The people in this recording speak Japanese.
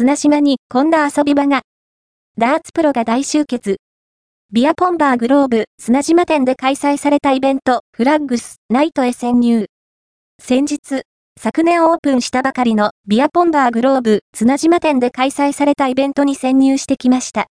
砂島にこんな遊び場が。ダーツプロが大集結。ビアポンバーグローブ砂島店で開催されたイベント、フラッグス、ナイトへ潜入。先日、昨年オープンしたばかりのビアポンバーグローブ砂島店で開催されたイベントに潜入してきました。